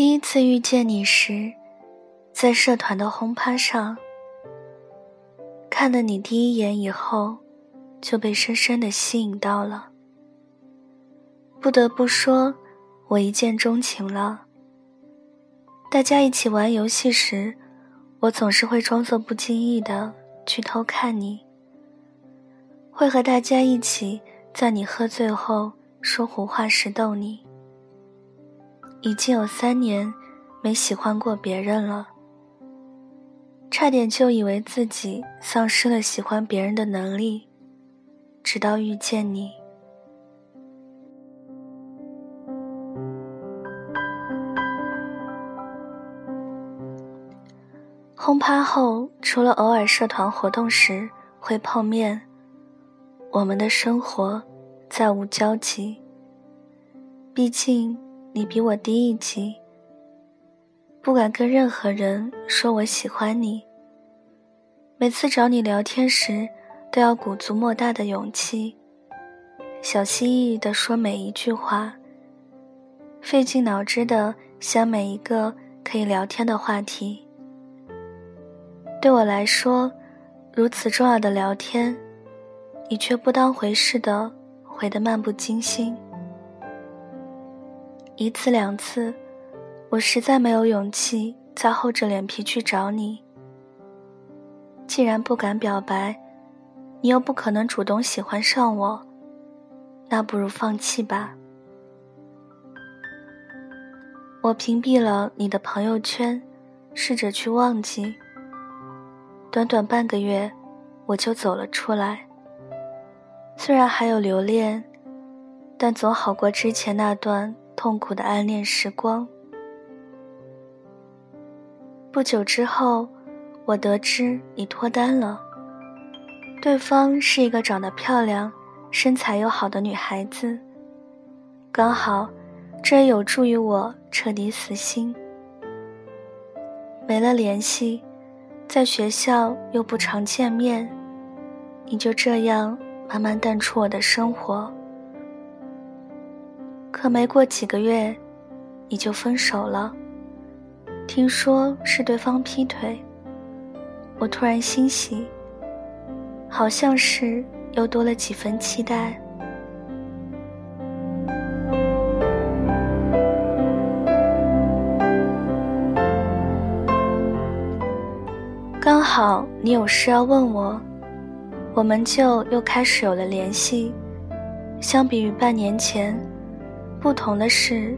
第一次遇见你时，在社团的轰趴上，看了你第一眼以后，就被深深的吸引到了。不得不说，我一见钟情了。大家一起玩游戏时，我总是会装作不经意的去偷看你，会和大家一起在你喝醉后说胡话时逗你。已经有三年没喜欢过别人了，差点就以为自己丧失了喜欢别人的能力，直到遇见你。轰趴后，除了偶尔社团活动时会碰面，我们的生活再无交集。毕竟。你比我低一级，不敢跟任何人说我喜欢你。每次找你聊天时，都要鼓足莫大的勇气，小心翼翼地说每一句话，费尽脑汁地想每一个可以聊天的话题。对我来说，如此重要的聊天，你却不当回事的回得漫不经心。一次两次，我实在没有勇气再厚着脸皮去找你。既然不敢表白，你又不可能主动喜欢上我，那不如放弃吧。我屏蔽了你的朋友圈，试着去忘记。短短半个月，我就走了出来。虽然还有留恋，但总好过之前那段。痛苦的暗恋时光。不久之后，我得知你脱单了。对方是一个长得漂亮、身材又好的女孩子。刚好，这也有助于我彻底死心。没了联系，在学校又不常见面，你就这样慢慢淡出我的生活。可没过几个月，你就分手了。听说是对方劈腿，我突然欣喜，好像是又多了几分期待。刚好你有事要问我，我们就又开始有了联系。相比于半年前。不同的是，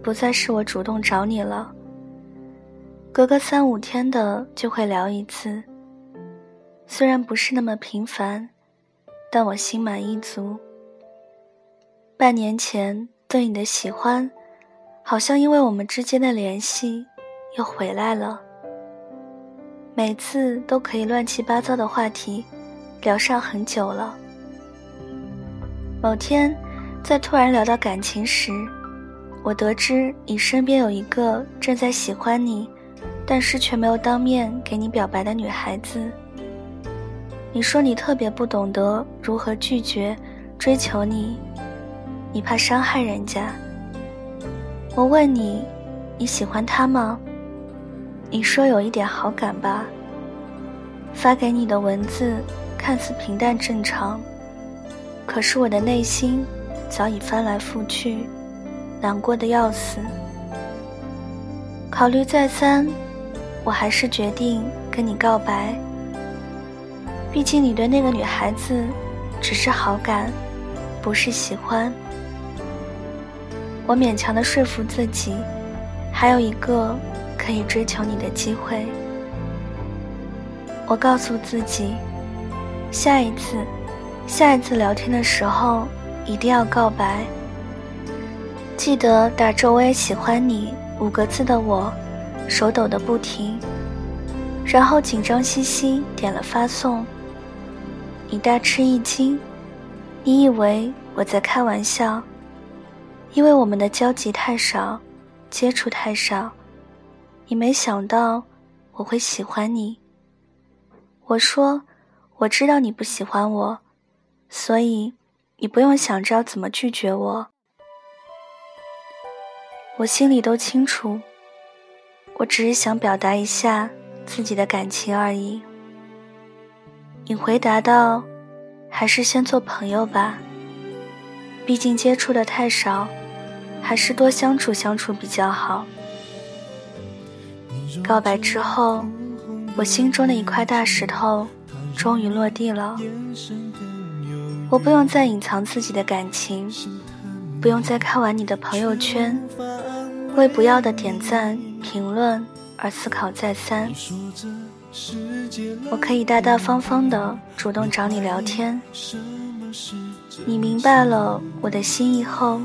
不再是我主动找你了。隔个三五天的就会聊一次，虽然不是那么频繁，但我心满意足。半年前对你的喜欢，好像因为我们之间的联系又回来了。每次都可以乱七八糟的话题聊上很久了。某天。在突然聊到感情时，我得知你身边有一个正在喜欢你，但是却没有当面给你表白的女孩子。你说你特别不懂得如何拒绝追求你，你怕伤害人家。我问你，你喜欢他吗？你说有一点好感吧。发给你的文字看似平淡正常，可是我的内心。早已翻来覆去，难过的要死。考虑再三，我还是决定跟你告白。毕竟你对那个女孩子只是好感，不是喜欢。我勉强的说服自己，还有一个可以追求你的机会。我告诉自己，下一次，下一次聊天的时候。一定要告白。记得打着“我也喜欢你”五个字的我，手抖得不停，然后紧张兮兮点了发送。你大吃一惊，你以为我在开玩笑，因为我们的交集太少，接触太少，你没想到我会喜欢你。我说，我知道你不喜欢我，所以。你不用想着要怎么拒绝我，我心里都清楚，我只是想表达一下自己的感情而已。你回答道：“还是先做朋友吧，毕竟接触的太少，还是多相处相处比较好。”告白之后，我心中的一块大石头终于落地了。我不用再隐藏自己的感情，不用再看完你的朋友圈，为不要的点赞评论而思考再三。我可以大大方方的主动找你聊天，你明白了我的心意后，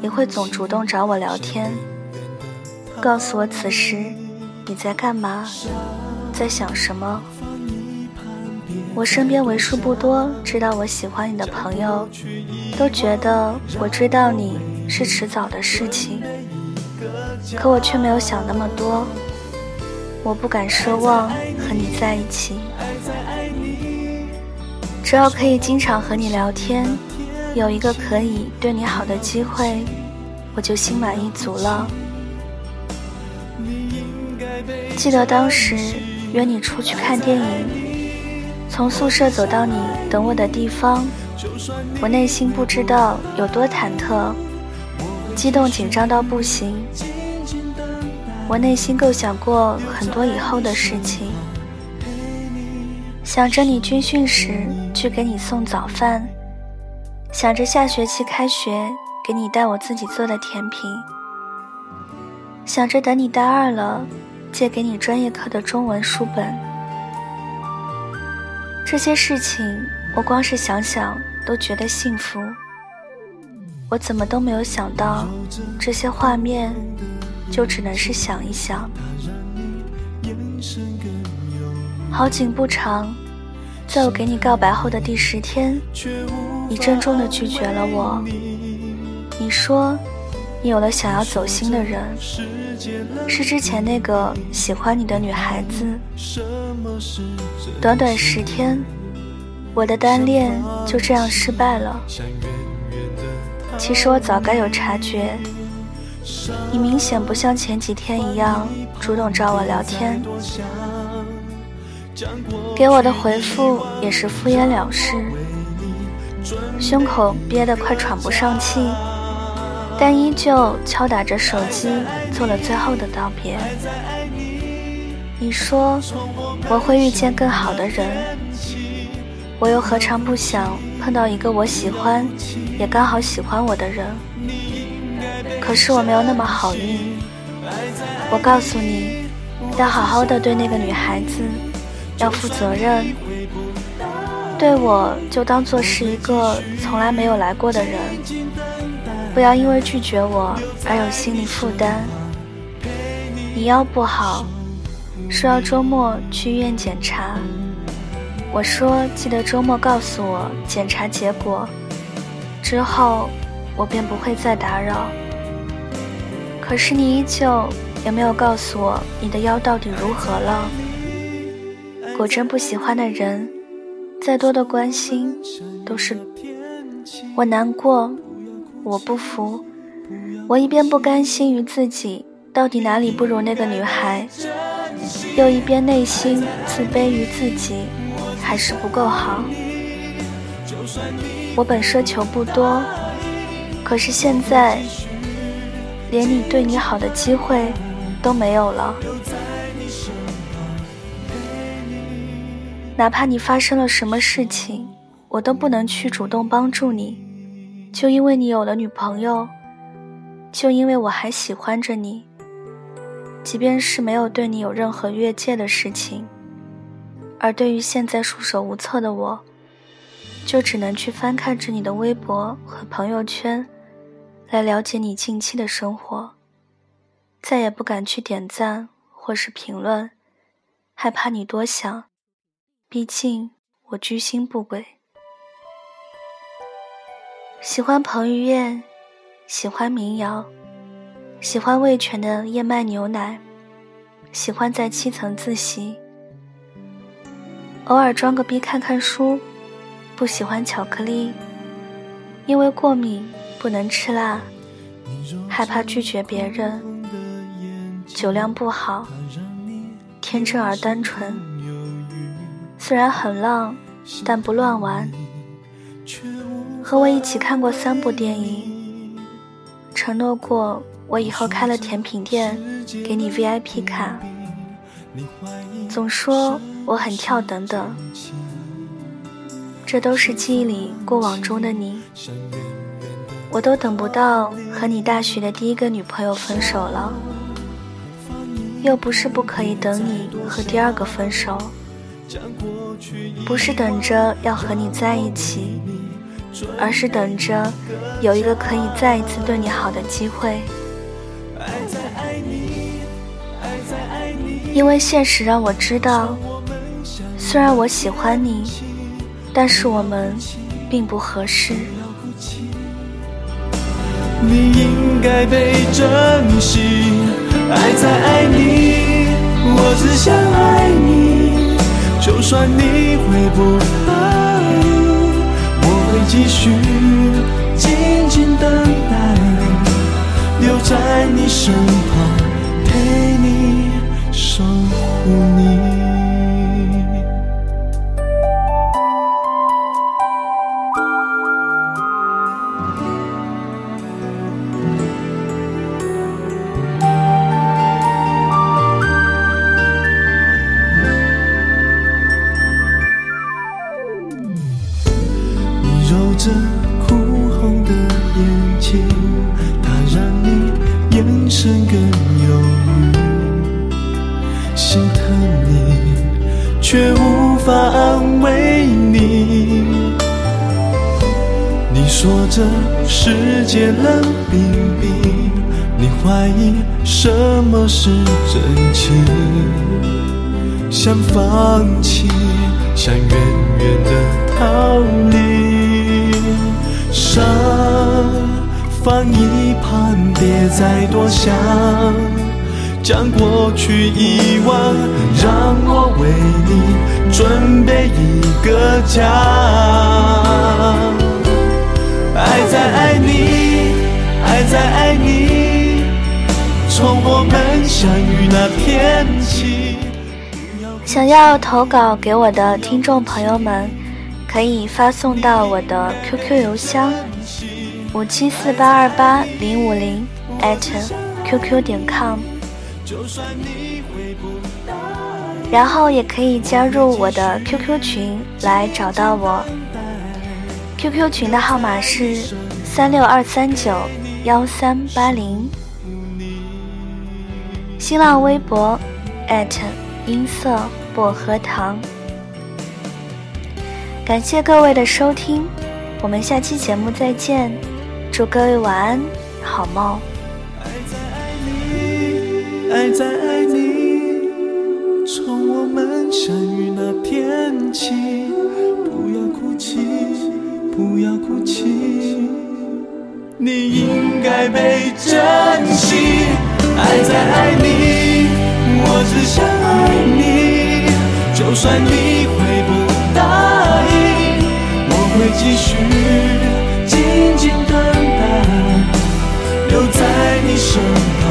也会总主动找我聊天，告诉我此时你在干嘛，在想什么。我身边为数不多知道我喜欢你的朋友，都觉得我追到你是迟早的事情。可我却没有想那么多，我不敢奢望和你在一起。只要可以经常和你聊天，有一个可以对你好的机会，我就心满意足了。记得当时约你出去看电影。从宿舍走到你等我的地方，我内心不知道有多忐忑，激动紧张到不行。我内心构想过很多以后的事情，想着你军训时去给你送早饭，想着下学期开学给你带我自己做的甜品，想着等你大二了借给你专业课的中文书本。这些事情，我光是想想都觉得幸福。我怎么都没有想到，这些画面就只能是想一想。好景不长，在我给你告白后的第十天，你郑重的拒绝了我。你说，你有了想要走心的人，是之前那个喜欢你的女孩子。短短十天，我的单恋就这样失败了。其实我早该有察觉，你明显不像前几天一样主动找我聊天，给我的回复也是敷衍了事，胸口憋得快喘不上气，但依旧敲打着手机做了最后的道别。你说我会遇见更好的人，我又何尝不想碰到一个我喜欢，也刚好喜欢我的人？可是我没有那么好运。我告诉你，要好好的对那个女孩子，要负责任。对我就当做是一个从来没有来过的人，不要因为拒绝我而有心理负担。你腰不好。说要周末去医院检查，我说记得周末告诉我检查结果，之后我便不会再打扰。可是你依旧也没有告诉我你的腰到底如何了。果真不喜欢的人，再多的关心都是我难过，我不服，我一边不甘心于自己到底哪里不如那个女孩。又一边内心自卑于自己还是不够好。我本奢求不多，可是现在连你对你好的机会都没有了。哪怕你发生了什么事情，我都不能去主动帮助你，就因为你有了女朋友，就因为我还喜欢着你。即便是没有对你有任何越界的事情，而对于现在束手无策的我，就只能去翻看着你的微博和朋友圈，来了解你近期的生活，再也不敢去点赞或是评论，害怕你多想，毕竟我居心不轨。喜欢彭于晏，喜欢民谣。喜欢味全的燕麦牛奶，喜欢在七层自习，偶尔装个逼看看书，不喜欢巧克力，因为过敏不能吃辣，害怕拒绝别人。酒量不好，天真而单纯。虽然很浪，但不乱玩。和我一起看过三部电影，承诺过我以后开了甜品店给你 VIP 卡。总说我很跳等等，这都是记忆里过往中的你。我都等不到和你大学的第一个女朋友分手了，又不是不可以等你和第二个分手，不是等着要和你在一起，而是等着有一个可以再一次对你好的机会。因为现实让我知道，虽然我喜欢你，但是我们并不合适。你应该被珍惜，爱在爱你，我只想爱你。就算你会不，去静静等待，留在你身旁，怀疑什么是真情？想放弃，想远远的逃离，伤放一旁，别再多想，将过去遗忘，让我为你准备一个家。爱在爱你，相遇那天起。想要投稿给我的听众朋友们，可以发送到我的 QQ 邮箱五七四八二八零五零 @QQ 点 com，然后也可以加入我的 QQ 群来找到我。QQ 群的号码是三六二三九幺三八零，新浪微博音色薄荷糖。感谢各位的收听，我们下期节目再见，祝各位晚安，好梦。爱在爱你，爱在爱你，从我们相遇那天起，不要哭泣。不要哭泣，你应该被珍惜。还在爱你，我只想爱你，就算你会不答应，我会继续静静等待，留在你身边。